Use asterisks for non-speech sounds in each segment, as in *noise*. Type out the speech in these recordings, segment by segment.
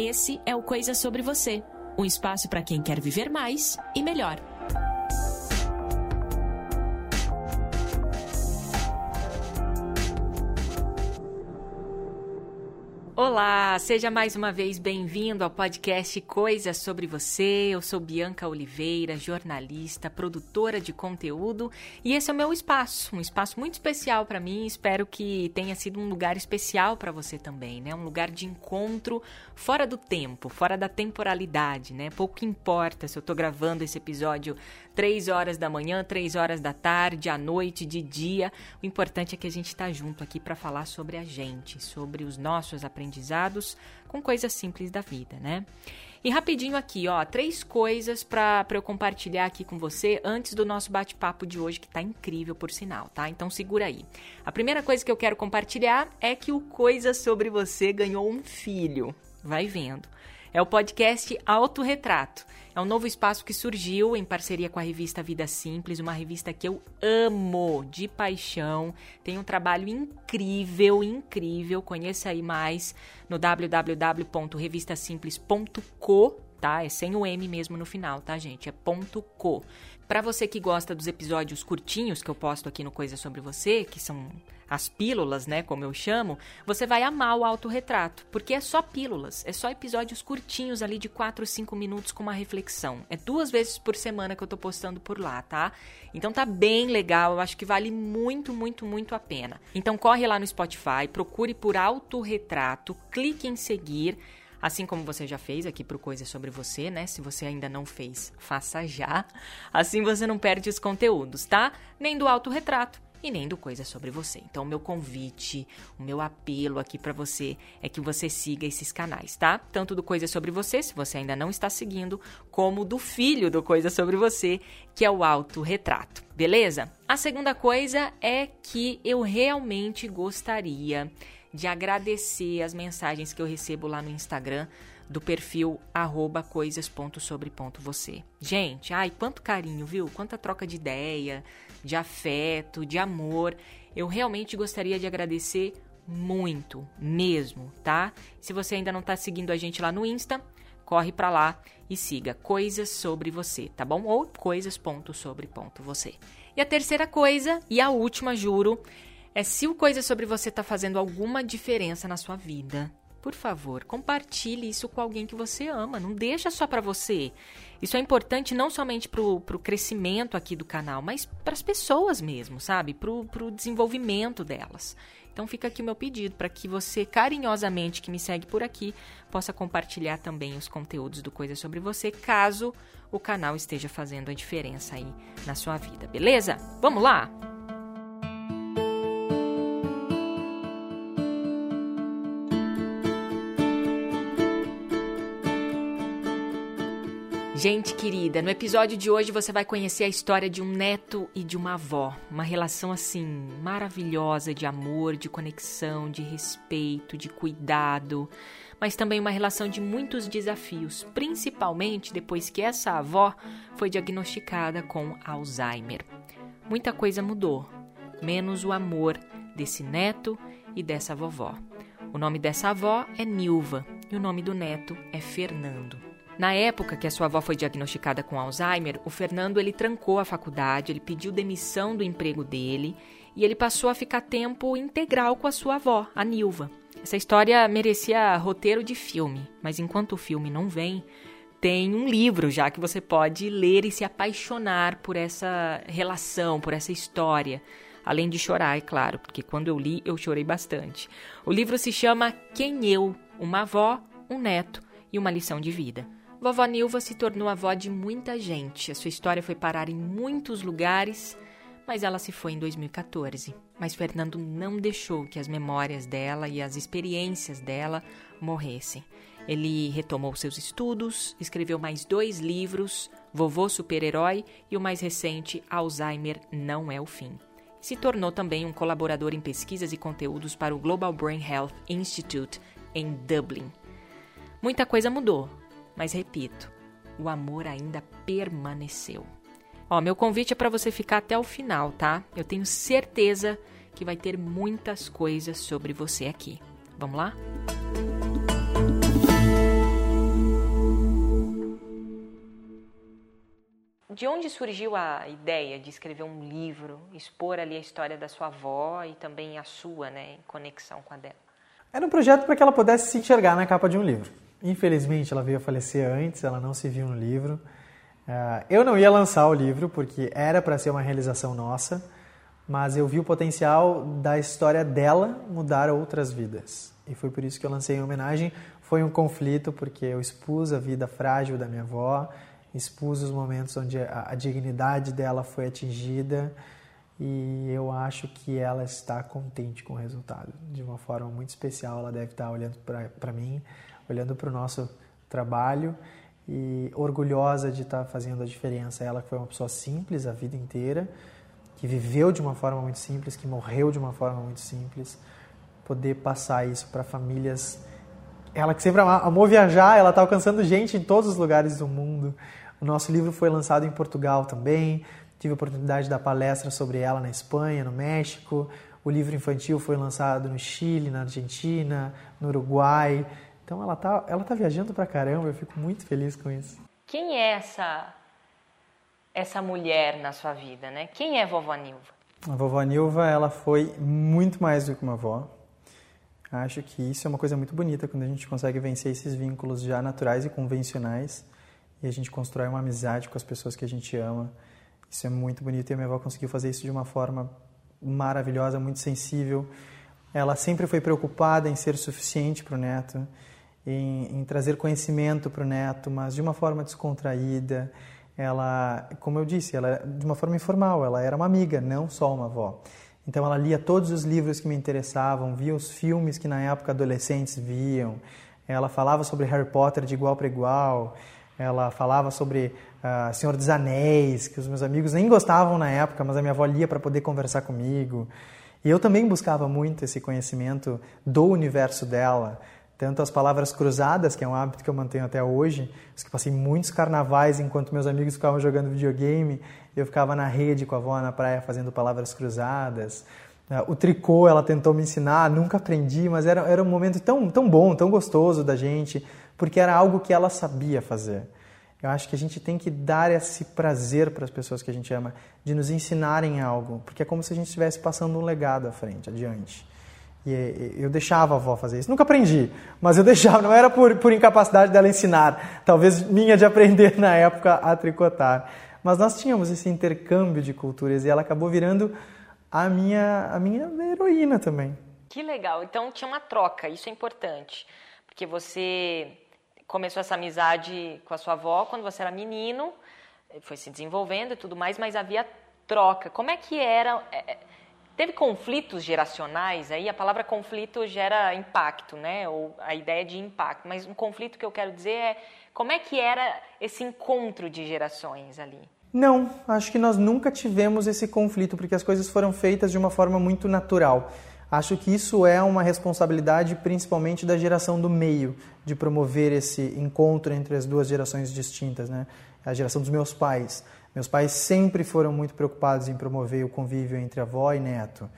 Esse é o Coisa Sobre Você um espaço para quem quer viver mais e melhor. Olá, seja mais uma vez bem-vindo ao podcast Coisas sobre Você. Eu sou Bianca Oliveira, jornalista, produtora de conteúdo e esse é o meu espaço, um espaço muito especial para mim. Espero que tenha sido um lugar especial para você também, né? Um lugar de encontro fora do tempo, fora da temporalidade, né? Pouco importa se eu tô gravando esse episódio três horas da manhã, três horas da tarde, à noite, de dia. O importante é que a gente está junto aqui para falar sobre a gente, sobre os nossos aprendizados com coisas simples da vida, né? E rapidinho aqui, ó, três coisas para eu compartilhar aqui com você antes do nosso bate-papo de hoje, que tá incrível por sinal, tá? Então segura aí. A primeira coisa que eu quero compartilhar é que o Coisa Sobre Você ganhou um filho. Vai vendo. É o podcast Autorretrato. É um novo espaço que surgiu em parceria com a revista Vida Simples, uma revista que eu amo de paixão. Tem um trabalho incrível, incrível. Conheça aí mais no www.revistasimples.co tá? É sem o M mesmo no final, tá, gente? É ponto .co. Para você que gosta dos episódios curtinhos que eu posto aqui no Coisa Sobre Você, que são as pílulas, né, como eu chamo, você vai amar o autorretrato, porque é só pílulas, é só episódios curtinhos ali de 4 ou 5 minutos com uma reflexão. É duas vezes por semana que eu tô postando por lá, tá? Então tá bem legal, eu acho que vale muito, muito, muito a pena. Então corre lá no Spotify, procure por autorretrato, clique em seguir, Assim como você já fez aqui pro Coisa Sobre Você, né? Se você ainda não fez, faça já. Assim você não perde os conteúdos, tá? Nem do autorretrato e nem do Coisa Sobre Você. Então, o meu convite, o meu apelo aqui para você é que você siga esses canais, tá? Tanto do Coisa Sobre Você, se você ainda não está seguindo, como do filho do Coisa Sobre Você, que é o Autorretrato, beleza? A segunda coisa é que eu realmente gostaria de agradecer as mensagens que eu recebo lá no Instagram do perfil arroba coisas.sobre.você. Gente, ai, quanto carinho, viu? Quanta troca de ideia, de afeto, de amor. Eu realmente gostaria de agradecer muito, mesmo, tá? Se você ainda não tá seguindo a gente lá no Insta, corre para lá e siga Coisas Sobre Você, tá bom? Ou coisas.sobre.você. E a terceira coisa, e a última, juro, é se o Coisa Sobre Você tá fazendo alguma diferença na sua vida, por favor, compartilhe isso com alguém que você ama. Não deixa só para você. Isso é importante não somente para o crescimento aqui do canal, mas para as pessoas mesmo, sabe? Para o desenvolvimento delas. Então fica aqui meu pedido para que você, carinhosamente, que me segue por aqui, possa compartilhar também os conteúdos do Coisa Sobre Você, caso o canal esteja fazendo a diferença aí na sua vida, beleza? Vamos lá? Gente querida, no episódio de hoje você vai conhecer a história de um neto e de uma avó. Uma relação assim maravilhosa de amor, de conexão, de respeito, de cuidado, mas também uma relação de muitos desafios, principalmente depois que essa avó foi diagnosticada com Alzheimer. Muita coisa mudou, menos o amor desse neto e dessa vovó. O nome dessa avó é Nilva e o nome do neto é Fernando. Na época que a sua avó foi diagnosticada com Alzheimer, o Fernando ele trancou a faculdade, ele pediu demissão do emprego dele e ele passou a ficar tempo integral com a sua avó, a Nilva. Essa história merecia roteiro de filme, mas enquanto o filme não vem, tem um livro já que você pode ler e se apaixonar por essa relação, por essa história. Além de chorar, é claro, porque quando eu li eu chorei bastante. O livro se chama Quem Eu? Uma avó, um neto e uma lição de vida. Vovó Nilva se tornou avó de muita gente. A sua história foi parar em muitos lugares, mas ela se foi em 2014. Mas Fernando não deixou que as memórias dela e as experiências dela morressem. Ele retomou seus estudos, escreveu mais dois livros, Vovô Super-Herói e o mais recente, Alzheimer Não é o Fim. Se tornou também um colaborador em pesquisas e conteúdos para o Global Brain Health Institute em Dublin. Muita coisa mudou, mas repito, o amor ainda permaneceu. Ó, meu convite é para você ficar até o final, tá? Eu tenho certeza que vai ter muitas coisas sobre você aqui. Vamos lá? De onde surgiu a ideia de escrever um livro, expor ali a história da sua avó e também a sua, né, em conexão com a dela? Era um projeto para que ela pudesse se enxergar na capa de um livro. Infelizmente, ela veio a falecer antes, ela não se viu no livro. Uh, eu não ia lançar o livro porque era para ser uma realização nossa, mas eu vi o potencial da história dela mudar outras vidas. E foi por isso que eu lancei em homenagem. Foi um conflito porque eu expus a vida frágil da minha avó, expus os momentos onde a dignidade dela foi atingida e eu acho que ela está contente com o resultado. De uma forma muito especial, ela deve estar olhando para mim, olhando para o nosso trabalho e orgulhosa de estar fazendo a diferença. Ela que foi uma pessoa simples a vida inteira, que viveu de uma forma muito simples, que morreu de uma forma muito simples, poder passar isso para famílias. Ela que sempre amou viajar, ela está alcançando gente em todos os lugares do mundo. O nosso livro foi lançado em Portugal também. Tive a oportunidade de dar palestra sobre ela na Espanha, no México. O livro infantil foi lançado no Chile, na Argentina, no Uruguai. Então ela tá, ela tá viajando pra caramba, eu fico muito feliz com isso. Quem é essa essa mulher na sua vida, né? Quem é a vovó Nilva? A vovó Nilva, ela foi muito mais do que uma avó. Acho que isso é uma coisa muito bonita quando a gente consegue vencer esses vínculos já naturais e convencionais e a gente constrói uma amizade com as pessoas que a gente ama. Isso é muito bonito e a minha avó conseguiu fazer isso de uma forma maravilhosa, muito sensível. Ela sempre foi preocupada em ser suficiente para o neto, em, em trazer conhecimento para o neto, mas de uma forma descontraída. Ela, como eu disse, ela de uma forma informal. Ela era uma amiga, não só uma avó. Então ela lia todos os livros que me interessavam, via os filmes que na época adolescentes viam. Ela falava sobre Harry Potter de igual para igual. Ela falava sobre uh, Senhor dos Anéis, que os meus amigos nem gostavam na época, mas a minha avó lia para poder conversar comigo. E eu também buscava muito esse conhecimento do universo dela, tanto as palavras cruzadas, que é um hábito que eu mantenho até hoje, que passei muitos carnavais enquanto meus amigos ficavam jogando videogame, eu ficava na rede com a avó na praia fazendo palavras cruzadas. O tricô ela tentou me ensinar, nunca aprendi, mas era, era um momento tão, tão bom, tão gostoso da gente porque era algo que ela sabia fazer. Eu acho que a gente tem que dar esse prazer para as pessoas que a gente ama, de nos ensinarem algo, porque é como se a gente estivesse passando um legado à frente, adiante. E eu deixava a avó fazer isso. Nunca aprendi, mas eu *laughs* deixava, não era por, por incapacidade dela ensinar, talvez minha de aprender *laughs* na época a tricotar. Mas nós tínhamos esse intercâmbio de culturas e ela acabou virando a minha, a minha heroína também. Que legal, então tinha uma troca, isso é importante, porque você começou essa amizade com a sua avó quando você era menino, foi se desenvolvendo e tudo mais, mas havia troca. Como é que era? Teve conflitos geracionais aí? A palavra conflito gera impacto, né? Ou a ideia de impacto. Mas um conflito que eu quero dizer é como é que era esse encontro de gerações ali? Não, acho que nós nunca tivemos esse conflito, porque as coisas foram feitas de uma forma muito natural. Acho que isso é uma responsabilidade principalmente da geração do meio, de promover esse encontro entre as duas gerações distintas, né? A geração dos meus pais. Meus pais sempre foram muito preocupados em promover o convívio entre avó e neto.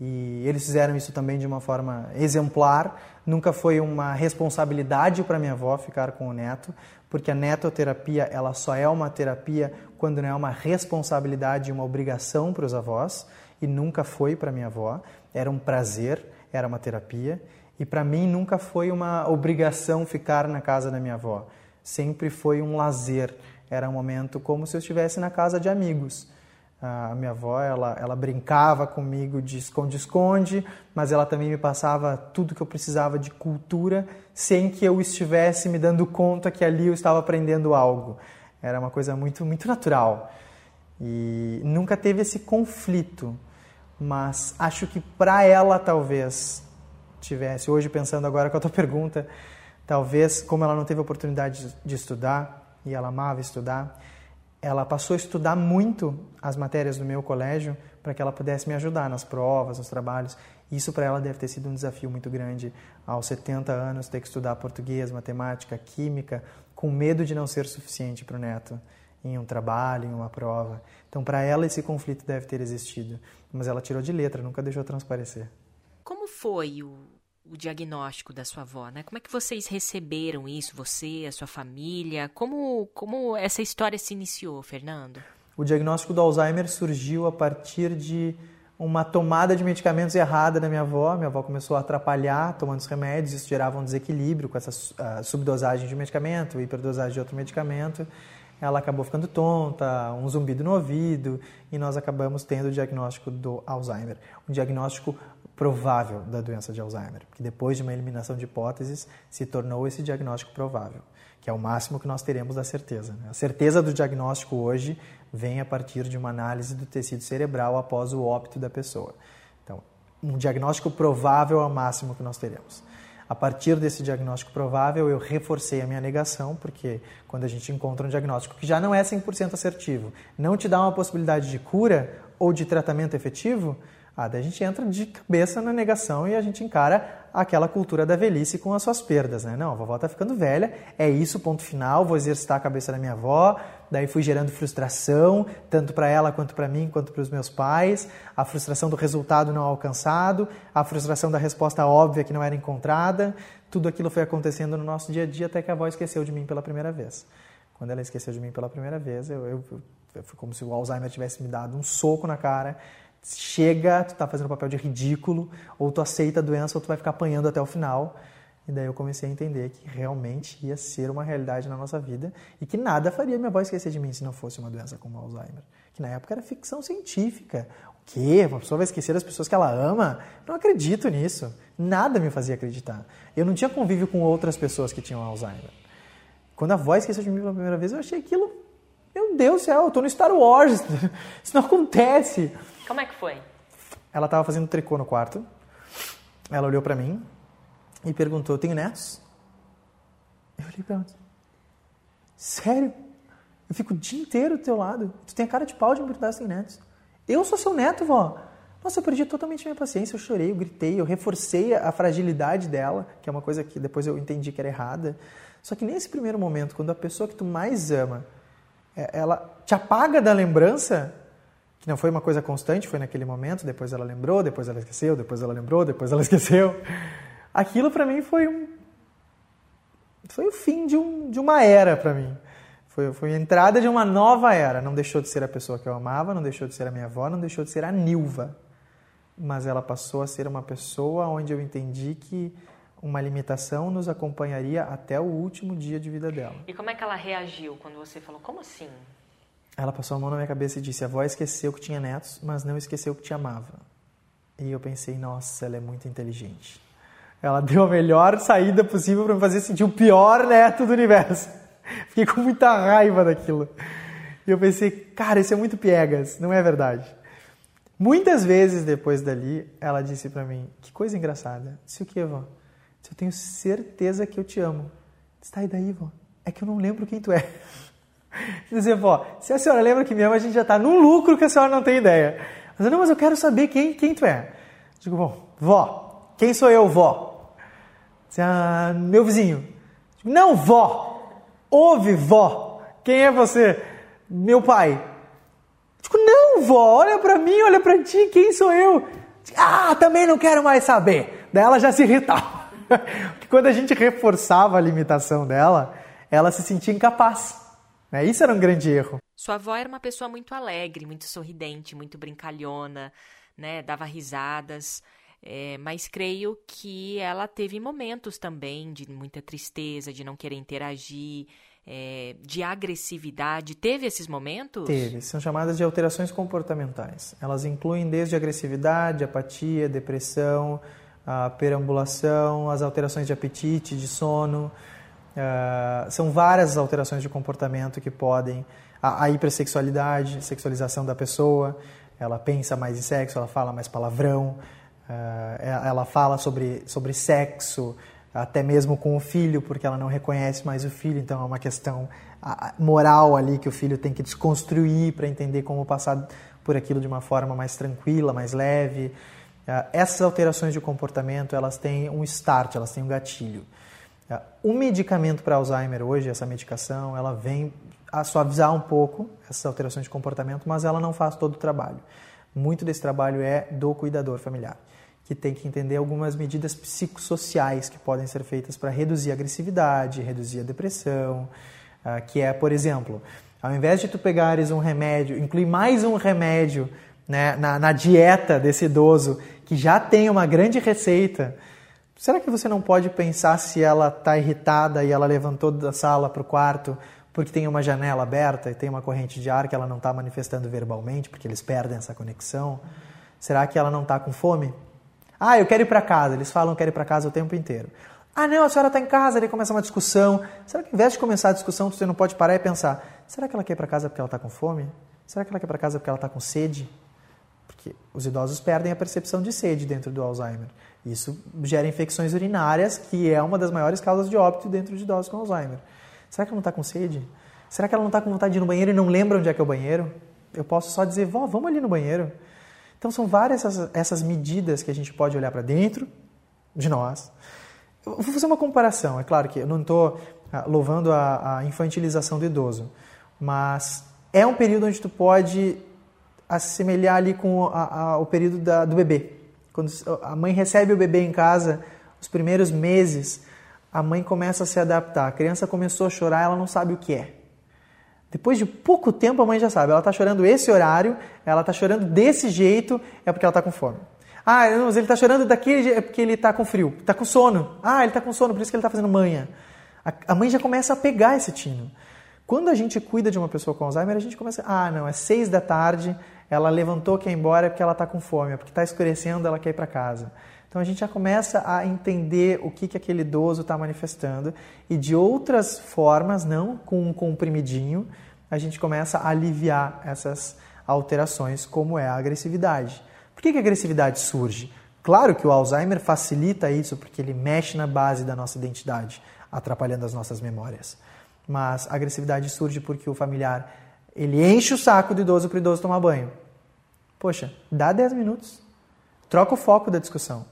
E eles fizeram isso também de uma forma exemplar. Nunca foi uma responsabilidade para minha avó ficar com o neto, porque a netoterapia ela só é uma terapia quando não é uma responsabilidade e uma obrigação para os avós, e nunca foi para minha avó era um prazer, era uma terapia. E para mim nunca foi uma obrigação ficar na casa da minha avó. Sempre foi um lazer. Era um momento como se eu estivesse na casa de amigos. A minha avó, ela, ela brincava comigo de esconde-esconde, mas ela também me passava tudo que eu precisava de cultura, sem que eu estivesse me dando conta que ali eu estava aprendendo algo. Era uma coisa muito, muito natural. E nunca teve esse conflito mas acho que para ela talvez tivesse. Hoje, pensando agora com a tua *laughs* pergunta, talvez, como ela não teve oportunidade de estudar e ela amava estudar, ela passou a estudar muito as matérias do meu colégio para que ela pudesse me ajudar nas provas, nos trabalhos. Isso para ela deve ter sido um desafio muito grande aos 70 anos ter que estudar português, matemática, química, com medo de não ser suficiente para o neto em um trabalho, em uma prova. Então, para ela, esse conflito deve ter existido. Mas ela tirou de letra, nunca deixou transparecer. Como foi o, o diagnóstico da sua avó, né? Como é que vocês receberam isso, você, a sua família? Como, como essa história se iniciou, Fernando? O diagnóstico do Alzheimer surgiu a partir de uma tomada de medicamentos errada da minha avó. Minha avó começou a atrapalhar tomando os remédios, isso gerava um desequilíbrio com essa uh, subdosagem de medicamento, hiperdosagem de outro medicamento. Ela acabou ficando tonta, um zumbido no ouvido, e nós acabamos tendo o diagnóstico do Alzheimer. Um diagnóstico provável da doença de Alzheimer, que depois de uma eliminação de hipóteses se tornou esse diagnóstico provável, que é o máximo que nós teremos da certeza. Né? A certeza do diagnóstico hoje vem a partir de uma análise do tecido cerebral após o óbito da pessoa. Então, um diagnóstico provável é o máximo que nós teremos. A partir desse diagnóstico provável, eu reforcei a minha negação, porque quando a gente encontra um diagnóstico que já não é 100% assertivo, não te dá uma possibilidade de cura ou de tratamento efetivo, ah, daí a gente entra de cabeça na negação e a gente encara aquela cultura da velhice com as suas perdas, né? Não, a vovó tá ficando velha, é isso, ponto final, vou exercitar a cabeça da minha avó. Daí fui gerando frustração, tanto para ela quanto para mim, quanto para os meus pais, a frustração do resultado não alcançado, a frustração da resposta óbvia que não era encontrada. Tudo aquilo foi acontecendo no nosso dia a dia até que a avó esqueceu de mim pela primeira vez. Quando ela esqueceu de mim pela primeira vez, eu, eu, eu foi como se o Alzheimer tivesse me dado um soco na cara chega, tu tá fazendo papel de ridículo, ou tu aceita a doença ou tu vai ficar apanhando até o final. E daí eu comecei a entender que realmente ia ser uma realidade na nossa vida e que nada faria minha avó esquecer de mim se não fosse uma doença como Alzheimer. Que na época era ficção científica. O quê? Uma pessoa vai esquecer as pessoas que ela ama? Não acredito nisso. Nada me fazia acreditar. Eu não tinha convívio com outras pessoas que tinham Alzheimer. Quando a avó esqueceu de mim pela primeira vez, eu achei aquilo. Meu Deus do céu, eu tô no Star Wars. *laughs* Isso não acontece. Como é que foi? Ela estava fazendo tricô no quarto. Ela olhou para mim e perguntou: Tenho netos? Eu olhei para ela: Sério? Eu fico o dia inteiro do teu lado. Tu tem a cara de pau de me perguntar se tem netos. Eu sou seu neto, vó. Nossa, eu perdi totalmente minha paciência. Eu chorei, eu gritei, eu reforcei a fragilidade dela, que é uma coisa que depois eu entendi que era errada. Só que nesse primeiro momento, quando a pessoa que tu mais ama, é, ela te apaga da lembrança, que não foi uma coisa constante, foi naquele momento, depois ela lembrou, depois ela esqueceu, depois ela lembrou, depois ela *laughs* esqueceu. Aquilo para mim foi um foi o fim de, um, de uma era para mim. Foi, foi a entrada de uma nova era. Não deixou de ser a pessoa que eu amava, não deixou de ser a minha avó, não deixou de ser a Nilva. Mas ela passou a ser uma pessoa onde eu entendi que uma limitação nos acompanharia até o último dia de vida dela. E como é que ela reagiu quando você falou, como assim? Ela passou a mão na minha cabeça e disse: A avó esqueceu que tinha netos, mas não esqueceu que te amava. E eu pensei: Nossa, ela é muito inteligente. Ela *laughs* deu a melhor saída possível para me fazer sentir o pior neto do universo. *laughs* Fiquei com muita raiva daquilo. E eu pensei: Cara, isso é muito piegas, não é verdade. Muitas vezes depois dali, ela disse para mim: Que coisa engraçada. Disse o que, vó? Eu tenho certeza que eu te amo. Está aí daí, vó. É que eu não lembro quem tu é. Dizer, vó, se a senhora lembra que me ama, a gente já está num lucro que a senhora não tem ideia. Mas eu, não, mas eu quero saber quem, quem tu é. Digo, bom, vó, quem sou eu, vó? Diz, ah, meu vizinho. Digo, não, vó, ouve, vó, quem é você? Meu pai. Digo, não, vó, olha para mim, olha para ti, quem sou eu? Digo, ah, também não quero mais saber. Daí ela já se irritava. *laughs* Porque quando a gente reforçava a limitação dela, ela se sentia incapaz. Né? Isso era um grande erro. Sua avó era uma pessoa muito alegre, muito sorridente, muito brincalhona, né? dava risadas. É, mas creio que ela teve momentos também de muita tristeza, de não querer interagir, é, de agressividade. Teve esses momentos? Teve. São chamadas de alterações comportamentais. Elas incluem desde agressividade, apatia, depressão, a perambulação, as alterações de apetite, de sono. Uh, são várias alterações de comportamento que podem. A, a hipersexualidade, sexualização da pessoa, ela pensa mais em sexo, ela fala mais palavrão, uh, ela fala sobre, sobre sexo, até mesmo com o filho, porque ela não reconhece mais o filho, então é uma questão moral ali que o filho tem que desconstruir para entender como passar por aquilo de uma forma mais tranquila, mais leve. Uh, essas alterações de comportamento, elas têm um start, elas têm um gatilho. O medicamento para Alzheimer hoje, essa medicação, ela vem a suavizar um pouco essas alterações de comportamento, mas ela não faz todo o trabalho. Muito desse trabalho é do cuidador familiar. que tem que entender algumas medidas psicossociais que podem ser feitas para reduzir a agressividade, reduzir a depressão, uh, que é, por exemplo, ao invés de tu pegares um remédio, incluir mais um remédio né, na, na dieta desse idoso que já tem uma grande receita, será que você não pode pensar se ela está irritada e ela levantou da sala para o quarto porque tem uma janela aberta e tem uma corrente de ar que ela não está manifestando verbalmente, porque eles perdem essa conexão? Será que ela não está com fome? Ah, eu quero ir para casa. Eles falam que quero ir para casa o tempo inteiro. Ah, não, a senhora está em casa, ele começa uma discussão. Será que, ao invés de começar a discussão, você não pode parar e pensar: será que ela quer ir para casa porque ela está com fome? Será que ela quer ir para casa porque ela está com sede? Porque os idosos perdem a percepção de sede dentro do Alzheimer. Isso gera infecções urinárias, que é uma das maiores causas de óbito dentro de idosos com Alzheimer. Será que ela não está com sede? Será que ela não está com vontade de ir no banheiro e não lembra onde é que é o banheiro? Eu posso só dizer, vó, vamos ali no banheiro. Então são várias essas, essas medidas que a gente pode olhar para dentro de nós. Eu vou fazer uma comparação. É claro que eu não estou ah, louvando a, a infantilização do idoso, mas é um período onde tu pode assemelhar ali com a, a, o período da, do bebê. Quando a mãe recebe o bebê em casa, os primeiros meses, a mãe começa a se adaptar. A criança começou a chorar, ela não sabe o que é. Depois de pouco tempo, a mãe já sabe. Ela está chorando esse horário, ela está chorando desse jeito, é porque ela está com fome. Ah, não, mas ele está chorando daquele jeito, é porque ele está com frio, está com sono. Ah, ele está com sono, por isso que ele está fazendo manha. A, a mãe já começa a pegar esse tino. Quando a gente cuida de uma pessoa com Alzheimer, a gente começa, ah, não, é seis da tarde, ela levantou, quer ir embora porque ela está com fome, é porque está escurecendo, ela quer ir para casa. Então a gente já começa a entender o que, que aquele idoso está manifestando e de outras formas, não com um comprimidinho, a gente começa a aliviar essas alterações, como é a agressividade. Por que, que a agressividade surge? Claro que o Alzheimer facilita isso porque ele mexe na base da nossa identidade, atrapalhando as nossas memórias. Mas a agressividade surge porque o familiar ele enche o saco do idoso para o idoso tomar banho. Poxa, dá 10 minutos. Troca o foco da discussão.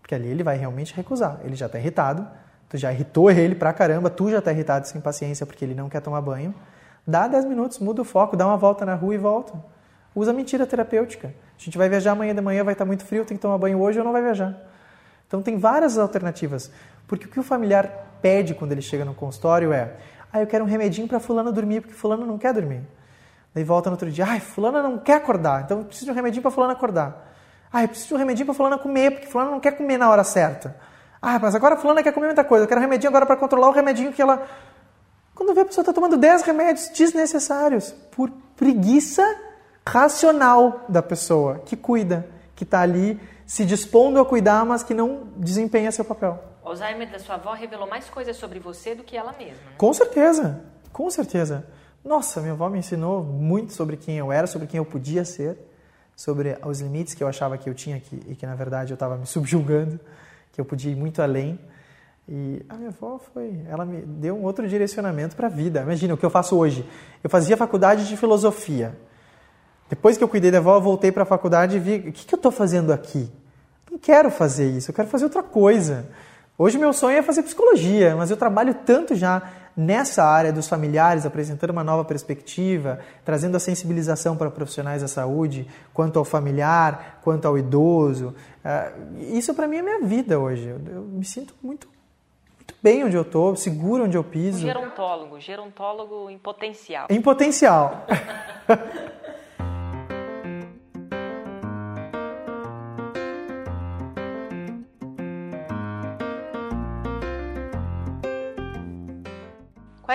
Porque ali ele vai realmente recusar. Ele já está irritado, tu já irritou ele pra caramba, tu já está irritado sem paciência porque ele não quer tomar banho. Dá 10 minutos, muda o foco, dá uma volta na rua e volta. Usa mentira terapêutica. A gente vai viajar amanhã de manhã, vai estar tá muito frio, tem que tomar banho hoje ou não vai viajar. Então tem várias alternativas. Porque o que o familiar pede quando ele chega no consultório é: ah, eu quero um remedinho para fulano dormir, porque fulano não quer dormir. Daí volta no outro dia, ai, fulana não quer acordar, então eu preciso de um remedinho para fulana acordar. Ah, eu preciso de um remedinho para fulana comer, porque fulana não quer comer na hora certa. Ah, mas agora fulana quer comer muita coisa, eu quero um remedinho agora para controlar o remedinho que ela... Quando vê a pessoa está tomando 10 remédios desnecessários por preguiça racional da pessoa que cuida, que está ali se dispondo a cuidar, mas que não desempenha seu papel. O Alzheimer da sua avó revelou mais coisas sobre você do que ela mesma. Né? Com certeza, com certeza. Nossa, minha avó me ensinou muito sobre quem eu era, sobre quem eu podia ser, sobre os limites que eu achava que eu tinha que, e que na verdade eu estava me subjulgando, que eu podia ir muito além. E a minha avó foi, ela me deu um outro direcionamento para a vida. Imagina o que eu faço hoje. Eu fazia faculdade de filosofia. Depois que eu cuidei da avó, eu voltei para a faculdade e vi o que, que eu estou fazendo aqui. Não quero fazer isso, eu quero fazer outra coisa. Hoje meu sonho é fazer psicologia, mas eu trabalho tanto já nessa área dos familiares, apresentando uma nova perspectiva, trazendo a sensibilização para profissionais da saúde, quanto ao familiar, quanto ao idoso. Ah, isso para mim é minha vida hoje. Eu me sinto muito, muito bem onde eu estou, seguro onde eu piso. gerontólogo, gerontólogo em potencial. Em potencial. *laughs*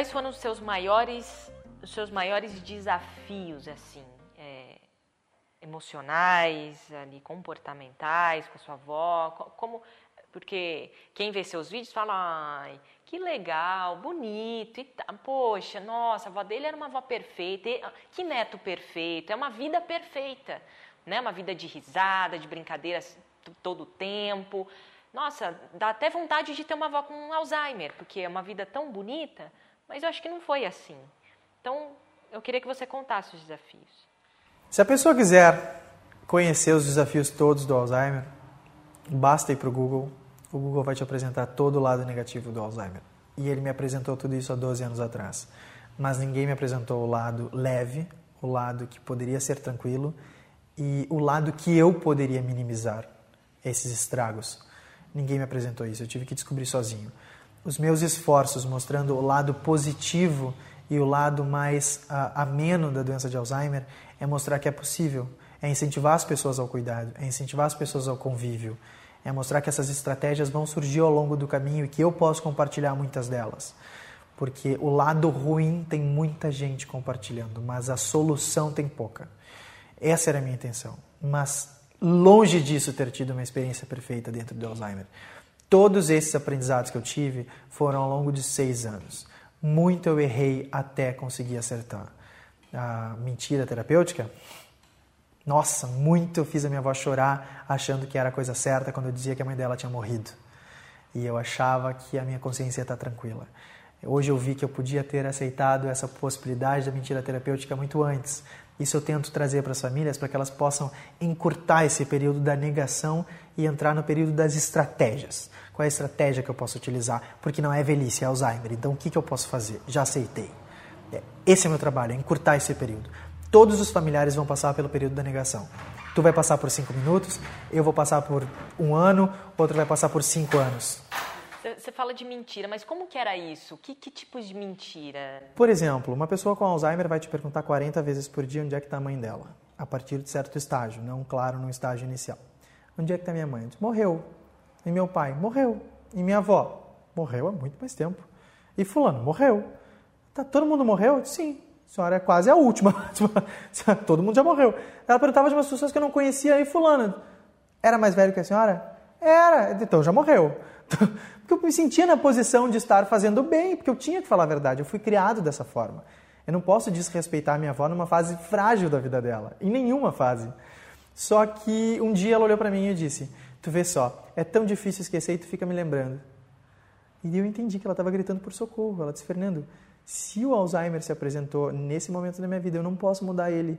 Quais foram os seus maiores, os seus maiores desafios, assim, é, emocionais, ali, comportamentais com a sua avó? Como, porque quem vê seus vídeos fala, ai, que legal, bonito, e tá, poxa, nossa, a avó dele era uma avó perfeita, que neto perfeito, é uma vida perfeita, né? Uma vida de risada, de brincadeiras todo o tempo. Nossa, dá até vontade de ter uma avó com Alzheimer, porque é uma vida tão bonita. Mas eu acho que não foi assim. Então, eu queria que você contasse os desafios. Se a pessoa quiser conhecer os desafios todos do Alzheimer, basta ir para o Google. O Google vai te apresentar todo o lado negativo do Alzheimer. E ele me apresentou tudo isso há 12 anos atrás. Mas ninguém me apresentou o lado leve, o lado que poderia ser tranquilo e o lado que eu poderia minimizar. esses estragos. Ninguém me apresentou isso, eu tive que descobrir sozinho. Os meus esforços mostrando o lado positivo e o lado mais uh, ameno da doença de Alzheimer é mostrar que é possível, é incentivar as pessoas ao cuidado, é incentivar as pessoas ao convívio, é mostrar que essas estratégias vão surgir ao longo do caminho e que eu posso compartilhar muitas delas. Porque o lado ruim tem muita gente compartilhando, mas a solução tem pouca. Essa era a minha intenção. Mas longe disso ter tido uma experiência perfeita dentro do Alzheimer. Todos esses aprendizados que eu tive foram ao longo de seis anos. Muito eu errei até conseguir acertar. A mentira terapêutica, nossa, muito eu fiz a minha avó chorar achando que era a coisa certa quando eu dizia que a mãe dela tinha morrido. E eu achava que a minha consciência está tranquila. Hoje eu vi que eu podia ter aceitado essa possibilidade da mentira terapêutica muito antes. Isso eu tento trazer para as famílias para que elas possam encurtar esse período da negação e entrar no período das estratégias. Qual é a estratégia que eu posso utilizar? Porque não é velhice, é Alzheimer. Então o que, que eu posso fazer? Já aceitei. É, esse é o meu trabalho, é encurtar esse período. Todos os familiares vão passar pelo período da negação. Tu vai passar por cinco minutos, eu vou passar por um ano, outro vai passar por cinco anos. Você fala de mentira, mas como que era isso? Que, que tipos de mentira? Por exemplo, uma pessoa com Alzheimer vai te perguntar 40 vezes por dia onde é que está a mãe dela, a partir de certo estágio, não claro no estágio inicial. Onde é que está minha mãe? Morreu. E meu pai? Morreu. E minha avó? Morreu há muito mais tempo. E fulano? Morreu. Tá, todo mundo morreu? Sim senhora é quase a última. *laughs* Todo mundo já morreu. Ela perguntava de umas pessoas que eu não conhecia, e fulano, era mais velho que a senhora? Era, então já morreu. Porque eu me sentia na posição de estar fazendo bem, porque eu tinha que falar a verdade, eu fui criado dessa forma. Eu não posso desrespeitar minha avó numa fase frágil da vida dela, em nenhuma fase. Só que um dia ela olhou para mim e disse: Tu vê só, é tão difícil esquecer e tu fica me lembrando. E eu entendi que ela estava gritando por socorro. Ela disse: Fernando, se o Alzheimer se apresentou nesse momento da minha vida, eu não posso mudar ele.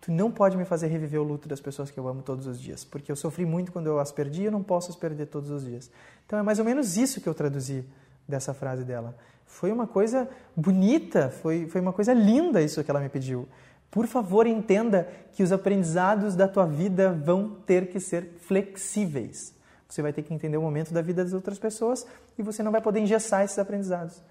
Tu não pode me fazer reviver o luto das pessoas que eu amo todos os dias, porque eu sofri muito quando eu as perdi e eu não posso as perder todos os dias. Então é mais ou menos isso que eu traduzi dessa frase dela. Foi uma coisa bonita, foi, foi uma coisa linda isso que ela me pediu. Por favor, entenda que os aprendizados da tua vida vão ter que ser flexíveis. Você vai ter que entender o momento da vida das outras pessoas e você não vai poder engessar esses aprendizados.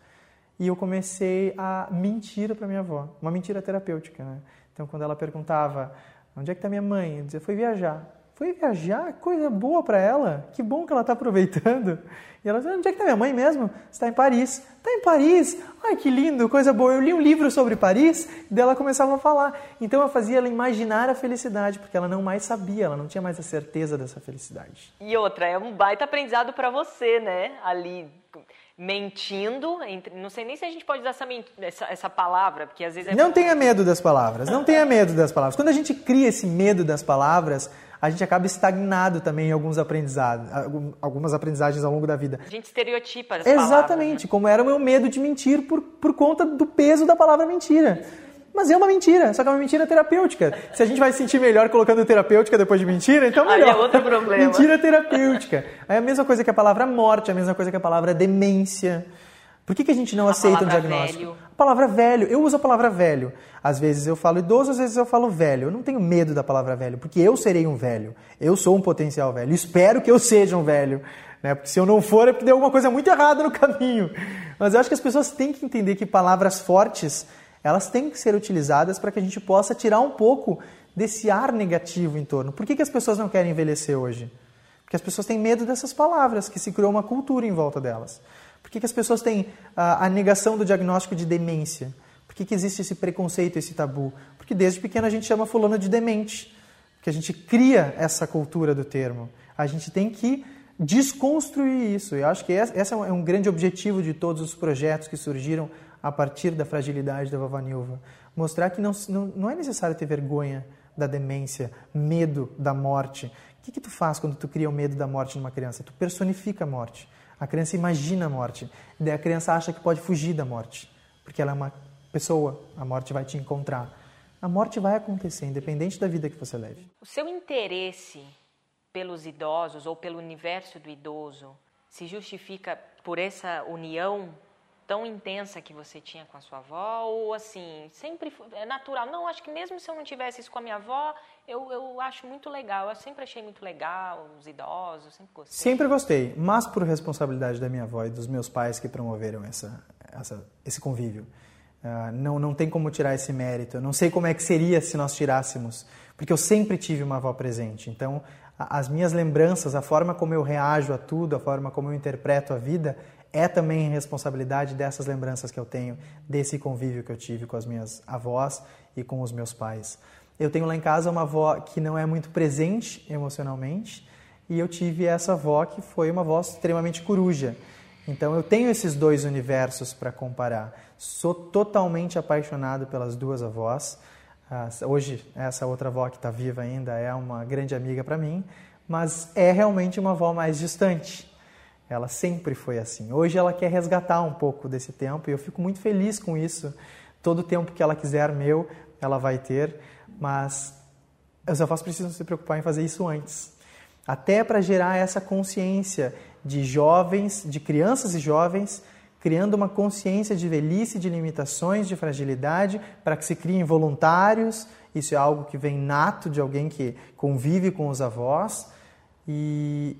E eu comecei a mentir para minha avó, uma mentira terapêutica. Né? Então, quando ela perguntava onde é que está minha mãe, eu dizia, foi viajar. Foi viajar? Coisa boa para ela. Que bom que ela está aproveitando. E ela dizia, onde é que está minha mãe mesmo? Está em Paris. Está em Paris? Ai, que lindo, coisa boa. Eu li um livro sobre Paris e dela começava a falar. Então eu fazia ela imaginar a felicidade, porque ela não mais sabia, ela não tinha mais a certeza dessa felicidade. E outra, é um baita aprendizado para você, né? Ali mentindo, entre, não sei nem se a gente pode usar essa, essa, essa palavra, porque às vezes... É não tenha medo das palavras, não tenha medo das palavras. Quando a gente cria esse medo das palavras, a gente acaba estagnado também em alguns aprendizados, algumas aprendizagens ao longo da vida. A gente estereotipa as Exatamente, palavras, né? como era o meu medo de mentir por, por conta do peso da palavra mentira. Mas é uma mentira, só que é uma mentira terapêutica. Se a gente vai se sentir melhor colocando terapêutica depois de mentira, então melhor. Aí é outro problema. mentira terapêutica. É a mesma coisa que a palavra morte, a mesma coisa que a palavra demência. Por que, que a gente não a aceita o diagnóstico? Velho. A palavra velho. Eu uso a palavra velho. Às vezes eu falo idoso, às vezes eu falo velho. Eu não tenho medo da palavra velho, porque eu serei um velho. Eu sou um potencial velho. Espero que eu seja um velho. Né? Porque se eu não for, é porque deu alguma coisa muito errada no caminho. Mas eu acho que as pessoas têm que entender que palavras fortes elas têm que ser utilizadas para que a gente possa tirar um pouco desse ar negativo em torno. Por que, que as pessoas não querem envelhecer hoje? Porque as pessoas têm medo dessas palavras, que se criou uma cultura em volta delas. Por que, que as pessoas têm a, a negação do diagnóstico de demência? Por que, que existe esse preconceito, esse tabu? Porque desde pequeno a gente chama fulano de demente. Que a gente cria essa cultura do termo. A gente tem que desconstruir isso. Eu acho que esse é um grande objetivo de todos os projetos que surgiram a partir da fragilidade da vovó Nilva. Mostrar que não, não, não é necessário ter vergonha da demência, medo da morte. O que, que tu faz quando tu cria o medo da morte numa criança? Tu personifica a morte. A criança imagina a morte. Daí a criança acha que pode fugir da morte. Porque ela é uma pessoa, a morte vai te encontrar. A morte vai acontecer, independente da vida que você leve. O seu interesse pelos idosos ou pelo universo do idoso se justifica por essa união tão intensa que você tinha com a sua avó? Ou assim, sempre é natural? Não, acho que mesmo se eu não tivesse isso com a minha avó, eu, eu acho muito legal. Eu sempre achei muito legal os idosos, sempre gostei. Sempre gostei, mas por responsabilidade da minha avó e dos meus pais que promoveram essa, essa esse convívio. Uh, não, não tem como tirar esse mérito. Eu não sei como é que seria se nós tirássemos, porque eu sempre tive uma avó presente. Então, as minhas lembranças, a forma como eu reajo a tudo, a forma como eu interpreto a vida, é também responsabilidade dessas lembranças que eu tenho, desse convívio que eu tive com as minhas avós e com os meus pais. Eu tenho lá em casa uma avó que não é muito presente emocionalmente e eu tive essa avó que foi uma avó extremamente coruja. Então eu tenho esses dois universos para comparar. Sou totalmente apaixonado pelas duas avós. Hoje, essa outra avó que está viva ainda é uma grande amiga para mim, mas é realmente uma avó mais distante. Ela sempre foi assim. Hoje ela quer resgatar um pouco desse tempo e eu fico muito feliz com isso. Todo o tempo que ela quiser meu, ela vai ter, mas os avós precisam se preocupar em fazer isso antes. Até para gerar essa consciência de jovens, de crianças e jovens, criando uma consciência de velhice, de limitações, de fragilidade, para que se criem voluntários. Isso é algo que vem nato de alguém que convive com os avós. E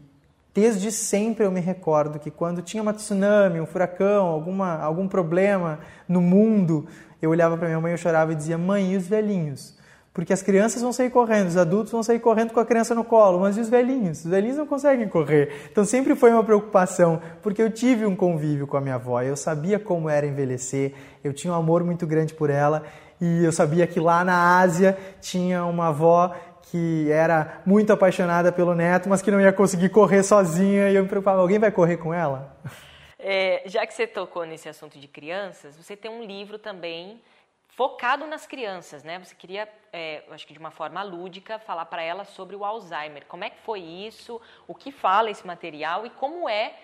Desde sempre eu me recordo que quando tinha uma tsunami, um furacão, alguma, algum problema no mundo, eu olhava para minha mãe, eu chorava e dizia: "Mãe, e os velhinhos?" Porque as crianças vão sair correndo, os adultos vão sair correndo com a criança no colo, mas e os velhinhos? Os velhinhos não conseguem correr. Então sempre foi uma preocupação, porque eu tive um convívio com a minha avó, eu sabia como era envelhecer, eu tinha um amor muito grande por ela e eu sabia que lá na Ásia tinha uma avó que era muito apaixonada pelo neto, mas que não ia conseguir correr sozinha e eu me preocupava, alguém vai correr com ela? É, já que você tocou nesse assunto de crianças, você tem um livro também focado nas crianças, né? Você queria, é, acho que de uma forma lúdica, falar para elas sobre o Alzheimer. Como é que foi isso? O que fala esse material e como é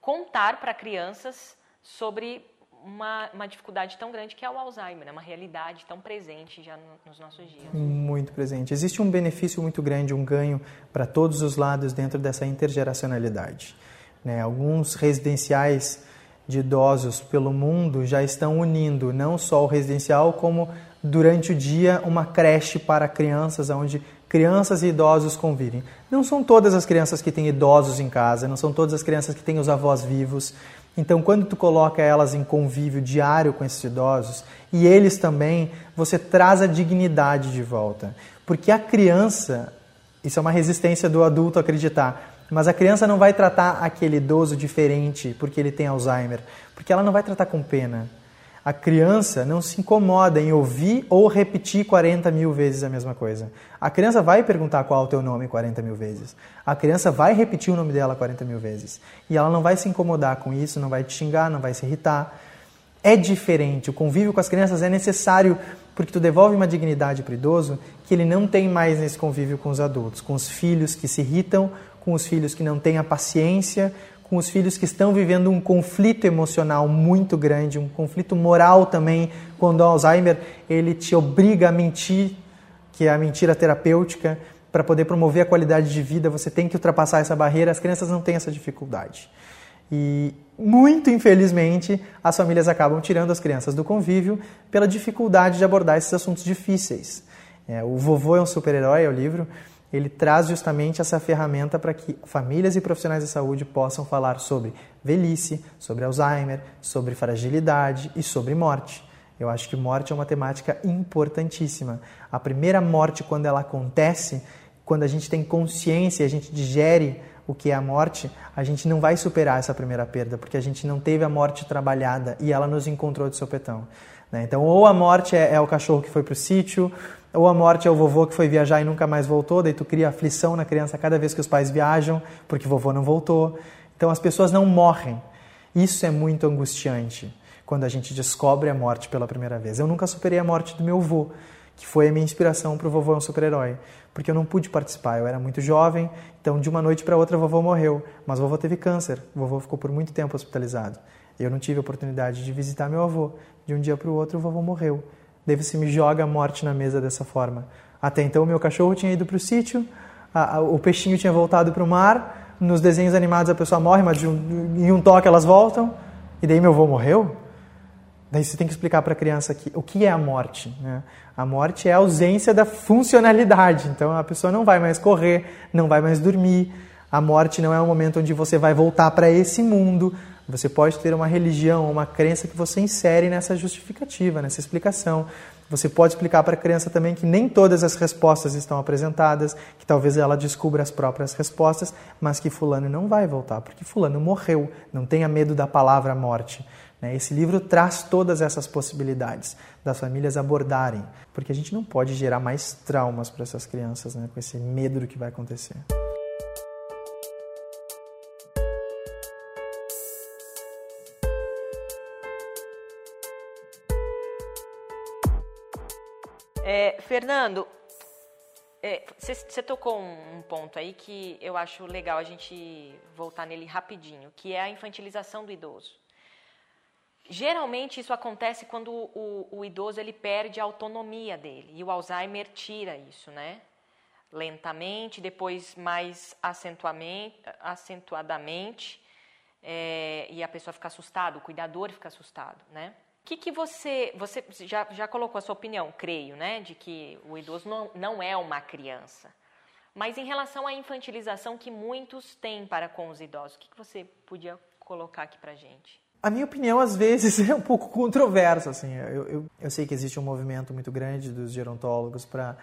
contar para crianças sobre uma, uma dificuldade tão grande que é o Alzheimer, é uma realidade tão presente já no, nos nossos dias. Muito presente. Existe um benefício muito grande, um ganho para todos os lados dentro dessa intergeracionalidade. Né? Alguns residenciais de idosos pelo mundo já estão unindo não só o residencial, como durante o dia uma creche para crianças, onde crianças e idosos convivem. Não são todas as crianças que têm idosos em casa, não são todas as crianças que têm os avós vivos, então, quando tu coloca elas em convívio diário com esses idosos e eles também, você traz a dignidade de volta. Porque a criança, isso é uma resistência do adulto acreditar, mas a criança não vai tratar aquele idoso diferente porque ele tem Alzheimer, porque ela não vai tratar com pena. A criança não se incomoda em ouvir ou repetir 40 mil vezes a mesma coisa. A criança vai perguntar qual é o teu nome 40 mil vezes. A criança vai repetir o nome dela 40 mil vezes. E ela não vai se incomodar com isso, não vai te xingar, não vai se irritar. É diferente. O convívio com as crianças é necessário porque tu devolve uma dignidade para o idoso que ele não tem mais nesse convívio com os adultos, com os filhos que se irritam, com os filhos que não têm a paciência, com os filhos que estão vivendo um conflito emocional muito grande, um conflito moral também, quando o Alzheimer ele te obriga a mentir, que é a mentira terapêutica, para poder promover a qualidade de vida, você tem que ultrapassar essa barreira. As crianças não têm essa dificuldade. E muito infelizmente, as famílias acabam tirando as crianças do convívio pela dificuldade de abordar esses assuntos difíceis. É, o Vovô é um super-herói, é o livro ele traz justamente essa ferramenta para que famílias e profissionais de saúde possam falar sobre velhice, sobre Alzheimer, sobre fragilidade e sobre morte. Eu acho que morte é uma temática importantíssima. A primeira morte, quando ela acontece, quando a gente tem consciência, a gente digere o que é a morte, a gente não vai superar essa primeira perda, porque a gente não teve a morte trabalhada e ela nos encontrou de sopetão. Né? Então, ou a morte é, é o cachorro que foi para o sítio, ou a morte é o vovô que foi viajar e nunca mais voltou, daí tu cria aflição na criança cada vez que os pais viajam, porque vovô não voltou. Então as pessoas não morrem. Isso é muito angustiante quando a gente descobre a morte pela primeira vez. Eu nunca superei a morte do meu avô, que foi a minha inspiração para o vovô é um super-herói, porque eu não pude participar, eu era muito jovem, então de uma noite para outra o vovô morreu, mas o vovô teve câncer, o vovô ficou por muito tempo hospitalizado. Eu não tive a oportunidade de visitar meu avô. De um dia para o outro o vovô morreu. Daí você me joga a morte na mesa dessa forma. Até então, o meu cachorro tinha ido para o sítio, o peixinho tinha voltado para o mar. Nos desenhos animados, a pessoa morre, mas um, em um toque elas voltam. E daí, meu avô morreu? Daí você tem que explicar para a criança que, o que é a morte. Né? A morte é a ausência da funcionalidade. Então a pessoa não vai mais correr, não vai mais dormir. A morte não é um momento onde você vai voltar para esse mundo. Você pode ter uma religião, uma crença que você insere nessa justificativa, nessa explicação. Você pode explicar para a criança também que nem todas as respostas estão apresentadas, que talvez ela descubra as próprias respostas, mas que Fulano não vai voltar, porque Fulano morreu. Não tenha medo da palavra morte. Né? Esse livro traz todas essas possibilidades das famílias abordarem, porque a gente não pode gerar mais traumas para essas crianças né? com esse medo do que vai acontecer. Fernando, você é, tocou um, um, ponto aí que eu acho legal a gente voltar nele rapidinho, que é a infantilização do idoso. Geralmente isso acontece quando o, o, idoso ele perde a autonomia dele e o Alzheimer tira isso, né? Lentamente, depois mais acentuadamente, é, e a pessoa fica assustada, o cuidador fica assustado, né? O que, que você. Você já, já colocou a sua opinião, creio, né? De que o idoso não, não é uma criança. Mas em relação à infantilização que muitos têm para com os idosos, o que, que você podia colocar aqui para gente? A minha opinião, às vezes, *laughs* é um pouco controversa. Assim. Eu, eu, eu sei que existe um movimento muito grande dos gerontólogos para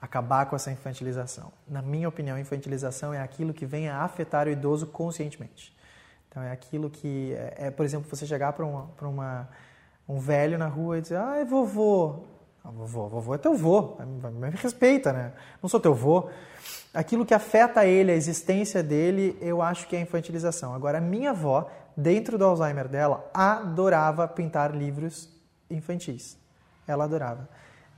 acabar com essa infantilização. Na minha opinião, infantilização é aquilo que vem a afetar o idoso conscientemente. Então, é aquilo que, é, é por exemplo, você chegar para uma, uma um velho na rua e dizer, ai, vovô. Ah, vovô, vovô é teu vô, me respeita, né? Não sou teu vô. Aquilo que afeta ele, a existência dele, eu acho que é infantilização. Agora, a minha avó, dentro do Alzheimer dela, adorava pintar livros infantis. Ela adorava.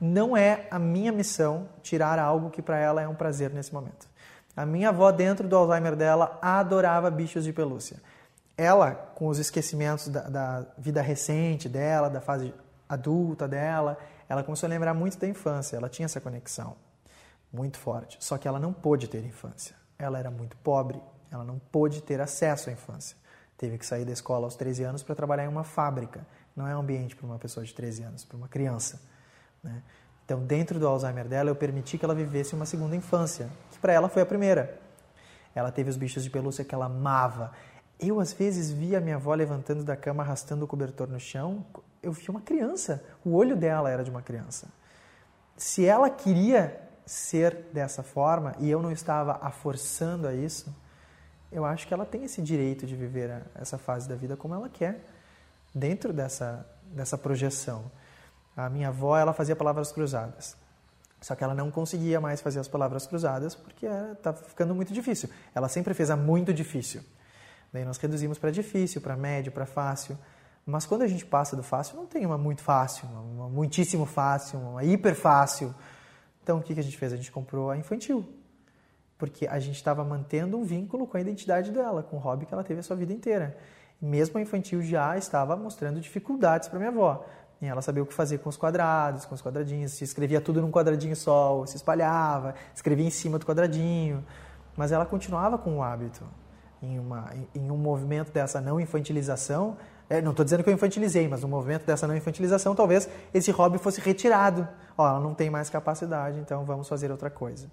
Não é a minha missão tirar algo que para ela é um prazer nesse momento. A minha avó, dentro do Alzheimer dela, adorava bichos de pelúcia ela, com os esquecimentos da, da, vida recente dela, da fase adulta dela, ela começou a lembrar muito da infância. Ela tinha essa conexão muito forte. Só que ela não pôde ter infância. Ela era muito pobre, ela não pôde ter acesso à infância. Teve que sair da escola aos 13 anos para trabalhar em uma fábrica. Não é um ambiente para uma pessoa de 13 anos, para uma criança. Né? Então, dentro do Alzheimer dela, eu permiti que ela vivesse uma segunda infância, que para ela foi a primeira. Ela teve os bichos de pelúcia que ela amava. Eu, às vezes, via minha avó levantando da cama, arrastando o cobertor no chão. Eu via uma criança. O olho dela era de uma criança. Se ela queria ser dessa forma e eu não estava a forçando a isso, eu acho que ela tem esse direito de viver essa fase da vida como ela quer, dentro dessa, dessa projeção. A minha avó, ela fazia palavras cruzadas. Só que ela não conseguia mais fazer as palavras cruzadas porque estava ficando muito difícil. Ela sempre fez a muito difícil. Daí nós reduzimos para difícil, para médio, para fácil. Mas quando a gente passa do fácil, não tem uma muito fácil, uma muitíssimo fácil, uma hiper fácil. Então o que a gente fez? A gente comprou a infantil. Porque a gente estava mantendo um vínculo com a identidade dela, com o hobby que ela teve a sua vida inteira. Mesmo a infantil já estava mostrando dificuldades para minha avó. E ela sabia o que fazer com os quadrados, com os quadradinhos. Se escrevia tudo num quadradinho só, se espalhava, escrevia em cima do quadradinho. Mas ela continuava com o hábito em, uma, em um movimento dessa não infantilização, é, não estou dizendo que eu infantilizei, mas no movimento dessa não infantilização, talvez esse hobby fosse retirado. Ó, ela não tem mais capacidade, então vamos fazer outra coisa.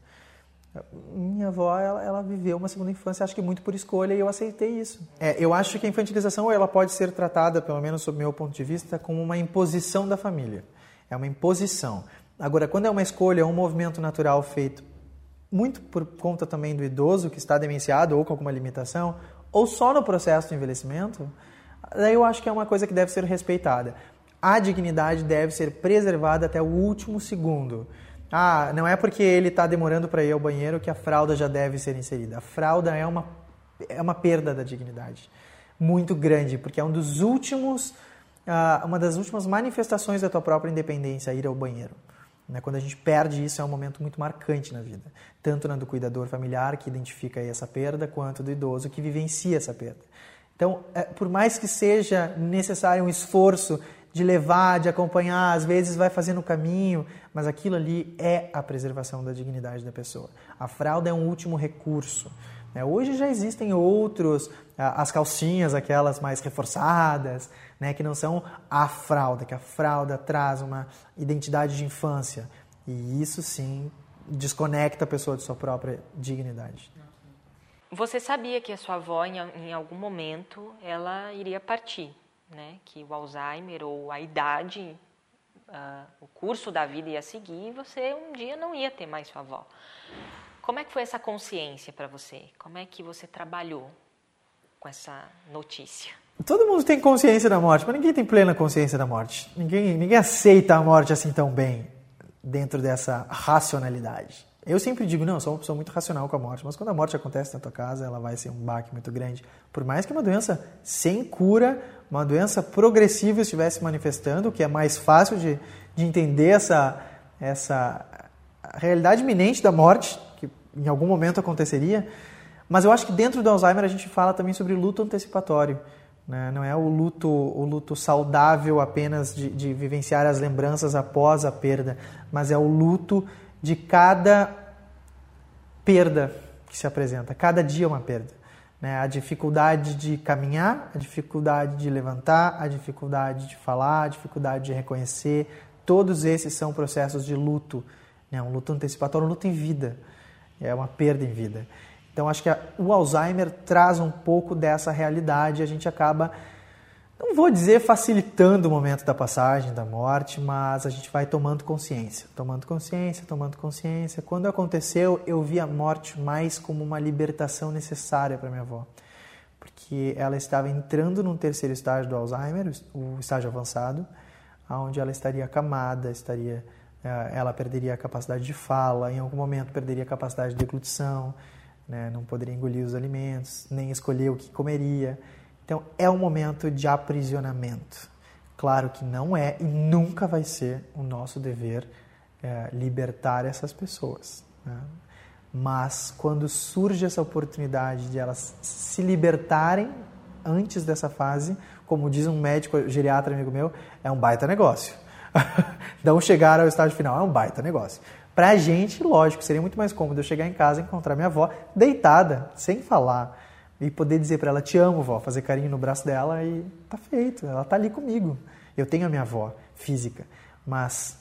Minha avó, ela, ela, viveu uma segunda infância, acho que muito por escolha, e eu aceitei isso. É, eu acho que a infantilização ela pode ser tratada, pelo menos sob meu ponto de vista, como uma imposição da família. É uma imposição. Agora, quando é uma escolha, um movimento natural feito muito por conta também do idoso que está demenciado ou com alguma limitação, ou só no processo de envelhecimento, daí eu acho que é uma coisa que deve ser respeitada. A dignidade deve ser preservada até o último segundo. Ah, não é porque ele está demorando para ir ao banheiro que a fralda já deve ser inserida. A fralda é uma, é uma perda da dignidade muito grande, porque é um dos últimos, ah, uma das últimas manifestações da tua própria independência, ir ao banheiro. Né? Quando a gente perde isso, é um momento muito marcante na vida. Tanto na do cuidador familiar, que identifica essa perda, quanto do idoso, que vivencia essa perda. Então, é, por mais que seja necessário um esforço de levar, de acompanhar, às vezes vai fazendo o caminho, mas aquilo ali é a preservação da dignidade da pessoa. A fralda é um último recurso. Né? Hoje já existem outros, as calcinhas, aquelas mais reforçadas, né, que não são a fralda, que a fralda traz uma identidade de infância. E isso sim desconecta a pessoa de sua própria dignidade. Você sabia que a sua avó, em, algum momento, ela iria partir, né? Que o Alzheimer ou a idade, uh, o curso da vida ia seguir e você um dia não ia ter mais sua avó. Como é que foi essa consciência para você? Como é que você trabalhou com essa notícia? Todo mundo tem consciência da morte, mas ninguém tem plena consciência da morte. Ninguém, ninguém aceita a morte assim tão bem dentro dessa racionalidade. Eu sempre digo, não, eu sou uma pessoa muito racional com a morte, mas quando a morte acontece na tua casa, ela vai ser um baque muito grande. Por mais que uma doença sem cura, uma doença progressiva estivesse manifestando, que é mais fácil de, de entender essa, essa realidade iminente da morte, em algum momento aconteceria. Mas eu acho que dentro do Alzheimer a gente fala também sobre luto antecipatório. Né? Não é o luto, o luto saudável apenas de, de vivenciar as lembranças após a perda, mas é o luto de cada perda que se apresenta. Cada dia é uma perda. Né? A dificuldade de caminhar, a dificuldade de levantar, a dificuldade de falar, a dificuldade de reconhecer. Todos esses são processos de luto. Né? Um luto antecipatório, um luto em vida. É uma perda em vida. Então, acho que a, o Alzheimer traz um pouco dessa realidade. A gente acaba não vou dizer facilitando o momento da passagem, da morte, mas a gente vai tomando consciência, tomando consciência, tomando consciência. Quando aconteceu, eu vi a morte mais como uma libertação necessária para minha avó, porque ela estava entrando num terceiro estágio do Alzheimer, o estágio avançado, onde ela estaria acamada, estaria, ela perderia a capacidade de fala, em algum momento perderia a capacidade de deglutição, né? não poderia engolir os alimentos, nem escolher o que comeria. Então, é um momento de aprisionamento. Claro que não é e nunca vai ser o nosso dever é, libertar essas pessoas. Né? Mas quando surge essa oportunidade de elas se libertarem antes dessa fase, como diz um médico geriatra amigo meu, é um baita negócio. *laughs* Não chegar ao estágio final é um baita negócio. Para a gente, lógico, seria muito mais cômodo eu chegar em casa encontrar minha avó deitada, sem falar, e poder dizer para ela: Te amo, vó, fazer carinho no braço dela e tá feito, ela tá ali comigo. Eu tenho a minha avó física, mas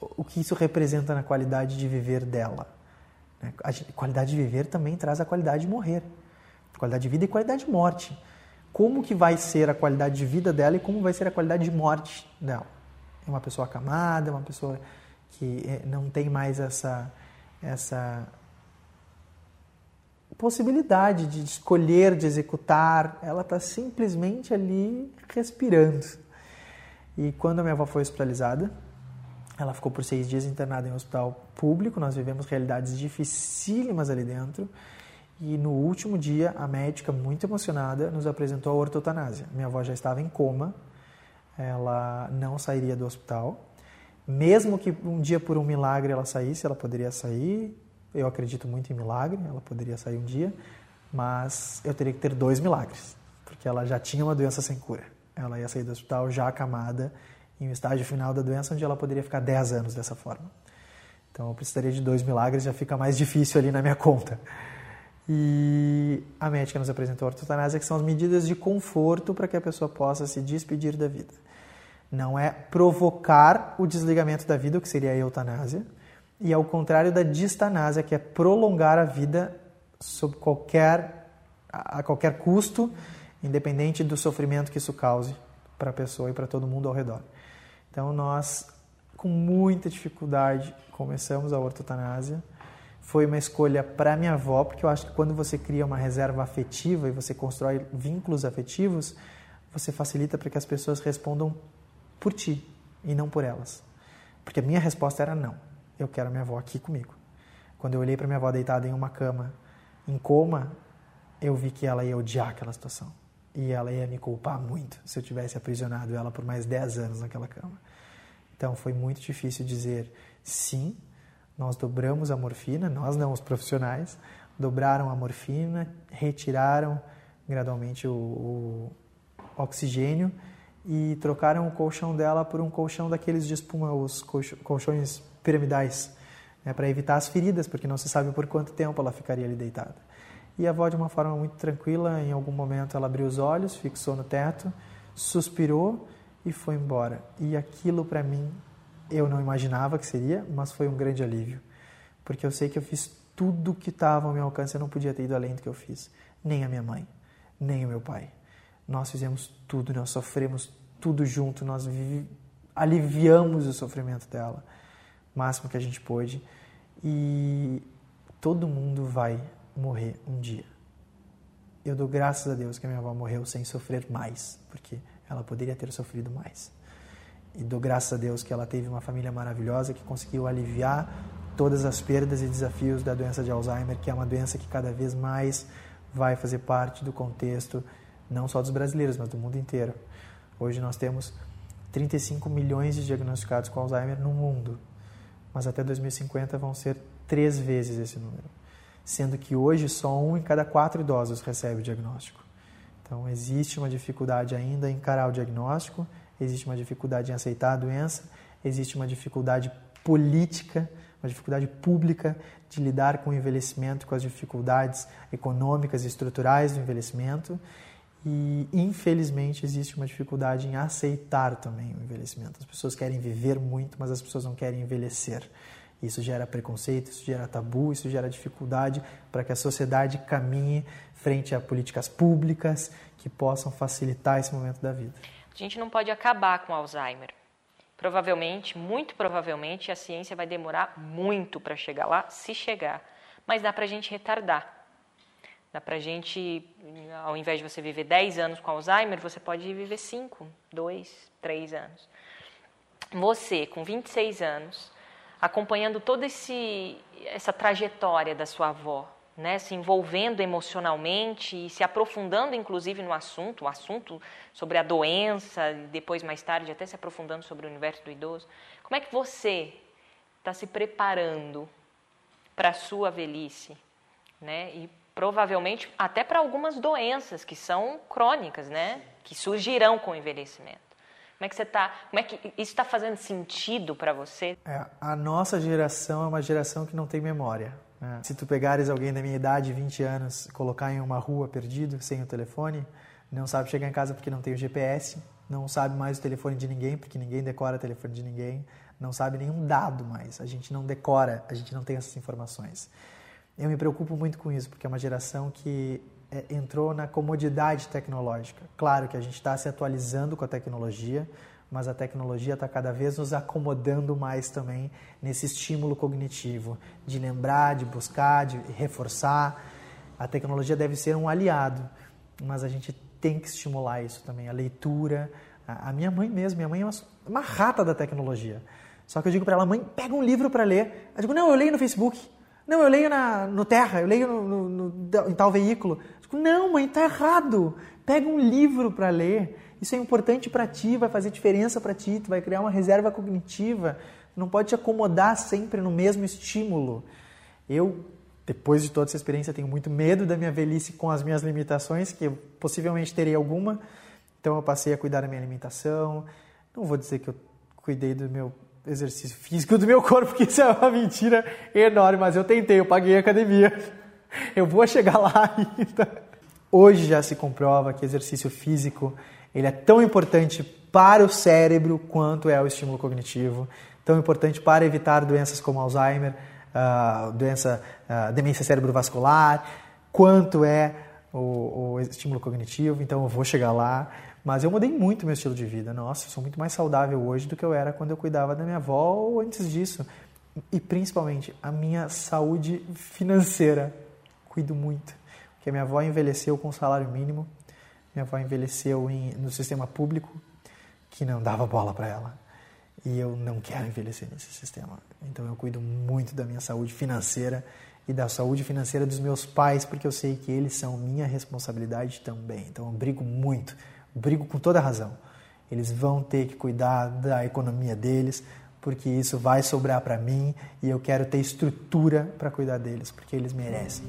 o que isso representa na qualidade de viver dela? Né? A qualidade de viver também traz a qualidade de morrer, qualidade de vida e qualidade de morte. Como que vai ser a qualidade de vida dela e como vai ser a qualidade de morte dela? É uma pessoa acamada, é uma pessoa que eh, não tem mais essa essa possibilidade de escolher, de executar, ela está simplesmente ali respirando. E quando a minha avó foi hospitalizada, ela ficou por seis dias internada em um hospital público, nós vivemos realidades dificílimas ali dentro. E no último dia, a médica, muito emocionada, nos apresentou a ortotanásia. Minha avó já estava em coma, ela não sairia do hospital. Mesmo que um dia, por um milagre, ela saísse, ela poderia sair, eu acredito muito em milagre, ela poderia sair um dia, mas eu teria que ter dois milagres, porque ela já tinha uma doença sem cura. Ela ia sair do hospital já acamada, em um estágio final da doença, onde ela poderia ficar 10 anos dessa forma. Então eu precisaria de dois milagres, já fica mais difícil ali na minha conta. E a médica nos apresentou a ortotanásia, que são as medidas de conforto para que a pessoa possa se despedir da vida. Não é provocar o desligamento da vida, o que seria a eutanásia, e ao contrário da distanásia, que é prolongar a vida sob qualquer, a qualquer custo, independente do sofrimento que isso cause para a pessoa e para todo mundo ao redor. Então nós, com muita dificuldade, começamos a ortotanásia. Foi uma escolha para minha avó, porque eu acho que quando você cria uma reserva afetiva e você constrói vínculos afetivos, você facilita para que as pessoas respondam por ti e não por elas. Porque a minha resposta era não eu quero minha avó aqui comigo. Quando eu olhei para minha avó deitada em uma cama, em coma, eu vi que ela ia odiar aquela situação. E ela ia me culpar muito se eu tivesse aprisionado ela por mais 10 anos naquela cama. Então foi muito difícil dizer sim, nós dobramos a morfina, nós não os profissionais, dobraram a morfina, retiraram gradualmente o, o oxigênio e trocaram o colchão dela por um colchão daqueles de espuma, os colchões piramidais, né, para evitar as feridas, porque não se sabe por quanto tempo ela ficaria ali deitada. E a avó, de uma forma muito tranquila, em algum momento ela abriu os olhos, fixou no teto, suspirou e foi embora. E aquilo para mim eu não imaginava que seria, mas foi um grande alívio, porque eu sei que eu fiz tudo que estava ao meu alcance, eu não podia ter ido além do que eu fiz, nem a minha mãe, nem o meu pai. Nós fizemos tudo, nós sofremos tudo junto, nós aliviamos o sofrimento dela, o máximo que a gente pôde, e todo mundo vai morrer um dia. Eu dou graças a Deus que a minha avó morreu sem sofrer mais, porque ela poderia ter sofrido mais. E dou graças a Deus que ela teve uma família maravilhosa que conseguiu aliviar todas as perdas e desafios da doença de Alzheimer, que é uma doença que cada vez mais vai fazer parte do contexto não só dos brasileiros, mas do mundo inteiro. Hoje nós temos 35 milhões de diagnosticados com Alzheimer no mundo, mas até 2050 vão ser três vezes esse número sendo que hoje só um em cada quatro idosos recebe o diagnóstico. Então, existe uma dificuldade ainda em encarar o diagnóstico, existe uma dificuldade em aceitar a doença, existe uma dificuldade política, uma dificuldade pública de lidar com o envelhecimento, com as dificuldades econômicas e estruturais do envelhecimento. E, infelizmente, existe uma dificuldade em aceitar também o envelhecimento. As pessoas querem viver muito, mas as pessoas não querem envelhecer. Isso gera preconceito, isso gera tabu, isso gera dificuldade para que a sociedade caminhe frente a políticas públicas que possam facilitar esse momento da vida. A gente não pode acabar com o Alzheimer. Provavelmente, muito provavelmente, a ciência vai demorar muito para chegar lá, se chegar. Mas dá para a gente retardar. Dá para a gente, ao invés de você viver 10 anos com Alzheimer, você pode viver 5, 2, 3 anos. Você, com 26 anos, acompanhando toda esse, essa trajetória da sua avó, né, se envolvendo emocionalmente e se aprofundando, inclusive, no assunto, o assunto sobre a doença, depois, mais tarde, até se aprofundando sobre o universo do idoso. Como é que você está se preparando para a sua velhice? Né? E provavelmente até para algumas doenças que são crônicas, né? que surgirão com o envelhecimento. Como é que você está? Como é que isso está fazendo sentido para você? É, a nossa geração é uma geração que não tem memória. Né? Se tu pegares alguém da minha idade, 20 anos, colocar em uma rua perdido, sem o telefone, não sabe chegar em casa porque não tem o GPS, não sabe mais o telefone de ninguém porque ninguém decora o telefone de ninguém, não sabe nenhum dado mais. A gente não decora, a gente não tem essas informações. Eu me preocupo muito com isso porque é uma geração que é, entrou na comodidade tecnológica. Claro que a gente está se atualizando com a tecnologia, mas a tecnologia está cada vez nos acomodando mais também nesse estímulo cognitivo, de lembrar, de buscar, de reforçar. A tecnologia deve ser um aliado, mas a gente tem que estimular isso também, a leitura. A minha mãe mesmo, minha mãe é uma, uma rata da tecnologia. Só que eu digo para ela, mãe, pega um livro para ler. Eu digo, não, eu leio no Facebook. Não, eu leio na, no Terra, eu leio no, no, no, em tal veículo. Digo, não, mãe, tá errado. Pega um livro para ler. Isso é importante para ti, vai fazer diferença para ti, tu vai criar uma reserva cognitiva. Não pode te acomodar sempre no mesmo estímulo. Eu, depois de toda essa experiência, tenho muito medo da minha velhice com as minhas limitações, que eu possivelmente terei alguma. Então eu passei a cuidar da minha alimentação. Não vou dizer que eu cuidei do meu exercício físico do meu corpo, porque isso é uma mentira enorme, mas eu tentei, eu paguei a academia. Eu vou chegar lá ainda. Hoje já se comprova que exercício físico ele é tão importante para o cérebro quanto é o estímulo cognitivo, tão importante para evitar doenças como Alzheimer, uh, doença, uh, demência cerebrovascular, quanto é o, o estímulo cognitivo. Então eu vou chegar lá. Mas eu mudei muito meu estilo de vida. Nossa, eu sou muito mais saudável hoje do que eu era quando eu cuidava da minha avó ou antes disso. E principalmente a minha saúde financeira. Cuido muito. Porque minha avó envelheceu com salário mínimo. Minha avó envelheceu em, no sistema público, que não dava bola para ela. E eu não quero envelhecer nesse sistema. Então eu cuido muito da minha saúde financeira e da saúde financeira dos meus pais, porque eu sei que eles são minha responsabilidade também. Então eu brigo muito brigo com toda razão. Eles vão ter que cuidar da economia deles, porque isso vai sobrar para mim e eu quero ter estrutura para cuidar deles, porque eles merecem.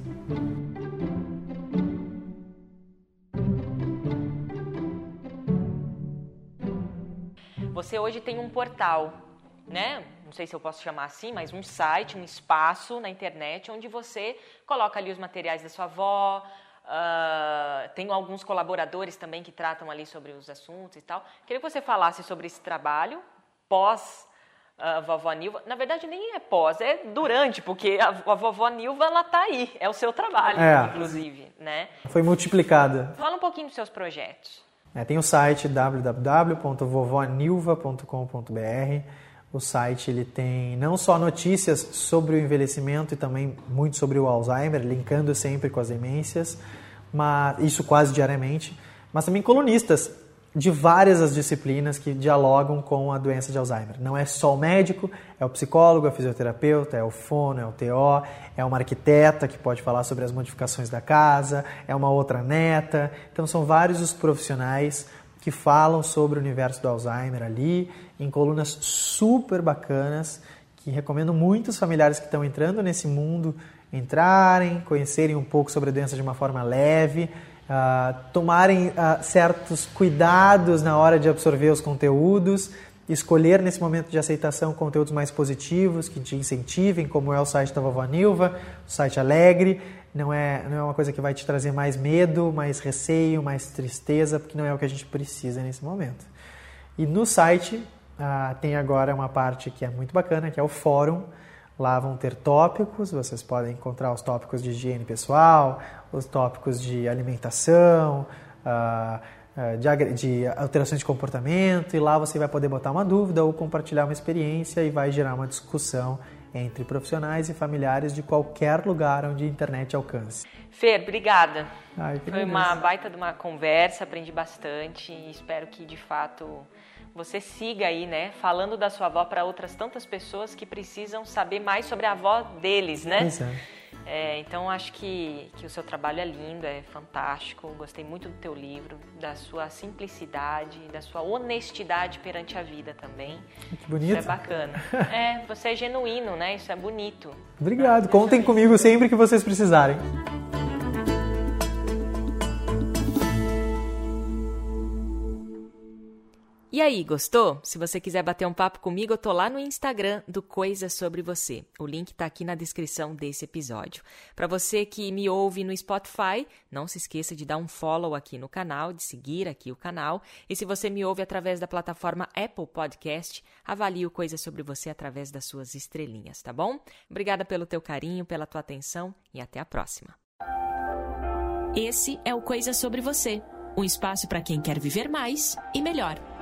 Você hoje tem um portal, né? Não sei se eu posso chamar assim, mas um site, um espaço na internet onde você coloca ali os materiais da sua avó, Uh, tenho alguns colaboradores também que tratam ali sobre os assuntos e tal. Queria que você falasse sobre esse trabalho pós a vovó Nilva. Na verdade, nem é pós, é durante, porque a, a vovó Nilva, ela tá aí. É o seu trabalho, é. inclusive, né? Foi multiplicada. Fala um pouquinho dos seus projetos. É, tem o site www.vovonilva.com.br. O site ele tem não só notícias sobre o envelhecimento e também muito sobre o Alzheimer, linkando sempre com as demências, mas isso quase diariamente, mas também colunistas de várias as disciplinas que dialogam com a doença de Alzheimer. Não é só o médico, é o psicólogo, é o fisioterapeuta, é o fono, é o TO, é uma arquiteta que pode falar sobre as modificações da casa, é uma outra neta. Então são vários os profissionais que falam sobre o universo do Alzheimer ali, em colunas super bacanas, que recomendo muitos familiares que estão entrando nesse mundo entrarem, conhecerem um pouco sobre a doença de uma forma leve, uh, tomarem uh, certos cuidados na hora de absorver os conteúdos, escolher nesse momento de aceitação conteúdos mais positivos que te incentivem, como é o site da Vovó Nilva, o site Alegre. Não é, não é uma coisa que vai te trazer mais medo, mais receio, mais tristeza, porque não é o que a gente precisa nesse momento. E no site uh, tem agora uma parte que é muito bacana, que é o fórum, Lá vão ter tópicos, vocês podem encontrar os tópicos de higiene pessoal, os tópicos de alimentação, uh, de, de, alterações de comportamento, e lá você vai poder botar uma dúvida ou compartilhar uma experiência e vai gerar uma discussão entre profissionais e familiares de qualquer lugar onde a internet alcance. Fer, obrigada. Ai, Foi uma baita de uma conversa, aprendi bastante e espero que de fato você siga aí, né, falando da sua avó para outras tantas pessoas que precisam saber mais sobre a avó deles, né? Exato. É, então acho que, que o seu trabalho é lindo, é fantástico. Gostei muito do teu livro, da sua simplicidade, da sua honestidade perante a vida também. Que bonito. Isso é bacana. *laughs* é, você é genuíno, né? Isso é bonito. Obrigado. Contem comigo sempre que vocês precisarem. E aí, gostou? Se você quiser bater um papo comigo, eu tô lá no Instagram do Coisas Sobre Você. O link tá aqui na descrição desse episódio. Para você que me ouve no Spotify, não se esqueça de dar um follow aqui no canal, de seguir aqui o canal. E se você me ouve através da plataforma Apple Podcast, avalie o Coisas Sobre Você através das suas estrelinhas, tá bom? Obrigada pelo teu carinho, pela tua atenção e até a próxima. Esse é o Coisas Sobre Você, um espaço para quem quer viver mais e melhor.